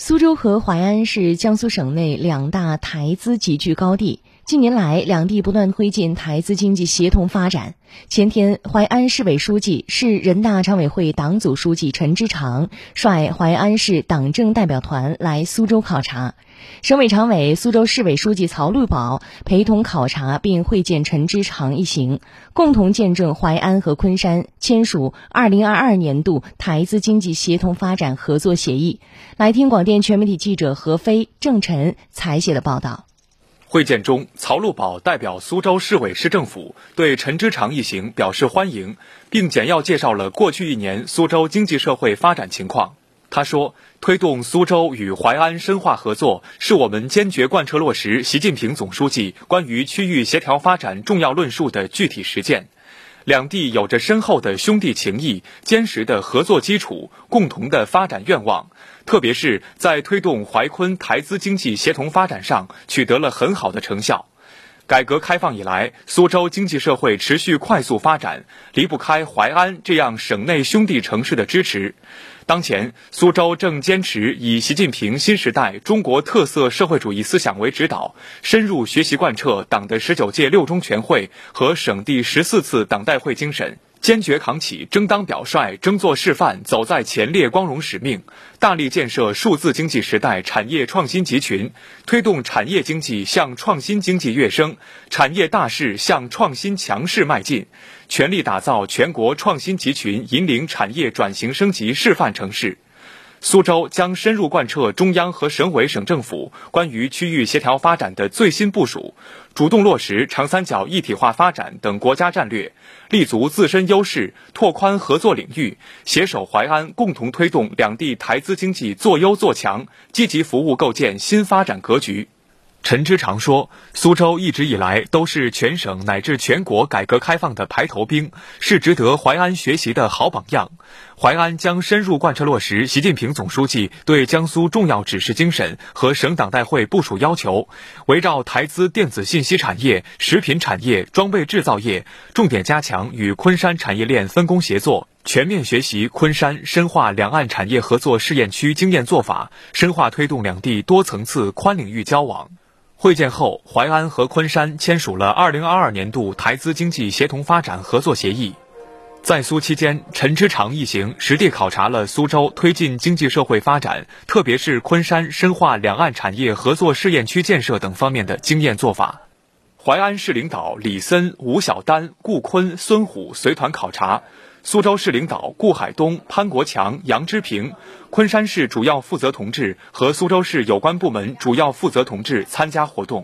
苏州和淮安是江苏省内两大台资集聚高地。近年来，两地不断推进台资经济协同发展。前天，淮安市委书记、市人大常委会党组书记陈之常率淮安市党政代表团来苏州考察，省委常委、苏州市委书记曹绿宝陪同考察并会见陈之常一行，共同见证淮安和昆山签署二零二二年度台资经济协同发展合作协议。来听广电全媒体记者何飞、郑晨采写的报道。会见中，曹路宝代表苏州市委市政府对陈之长一行表示欢迎，并简要介绍了过去一年苏州经济社会发展情况。他说：“推动苏州与淮安深化合作，是我们坚决贯彻落实习近平总书记关于区域协调发展重要论述的具体实践。”两地有着深厚的兄弟情谊、坚实的合作基础、共同的发展愿望，特别是在推动淮昆台资经济协同发展上取得了很好的成效。改革开放以来，苏州经济社会持续快速发展，离不开淮安这样省内兄弟城市的支持。当前，苏州正坚持以习近平新时代中国特色社会主义思想为指导，深入学习贯彻党的十九届六中全会和省第十四次党代会精神。坚决扛起争当表率、争做示范、走在前列光荣使命，大力建设数字经济时代产业创新集群，推动产业经济向创新经济跃升，产业大势向创新强势迈进，全力打造全国创新集群引领产业转型升级示范城市。苏州将深入贯彻中央和省委省政府关于区域协调发展的最新部署，主动落实长三角一体化发展等国家战略，立足自身优势，拓宽合作领域，携手淮安，共同推动两地台资经济做优做强，积极服务构建新发展格局。陈之常说：“苏州一直以来都是全省乃至全国改革开放的排头兵，是值得淮安学习的好榜样。淮安将深入贯彻落实习近平总书记对江苏重要指示精神和省党代会部署要求，围绕台资电子信息产业、食品产业、装备制造业，重点加强与昆山产业链分工协作，全面学习昆山深化两岸产业合作试验区经验做法，深化推动两地多层次宽领域交往。”会见后，淮安和昆山签署了二零二二年度台资经济协同发展合作协议。在苏期间，陈之常一行实地考察了苏州推进经济社会发展，特别是昆山深化两岸产业合作试验区建设等方面的经验做法。淮安市领导李森、吴晓丹、顾坤、孙虎随团考察。苏州市领导顾海东、潘国强、杨之平，昆山市主要负责同志和苏州市有关部门主要负责同志参加活动。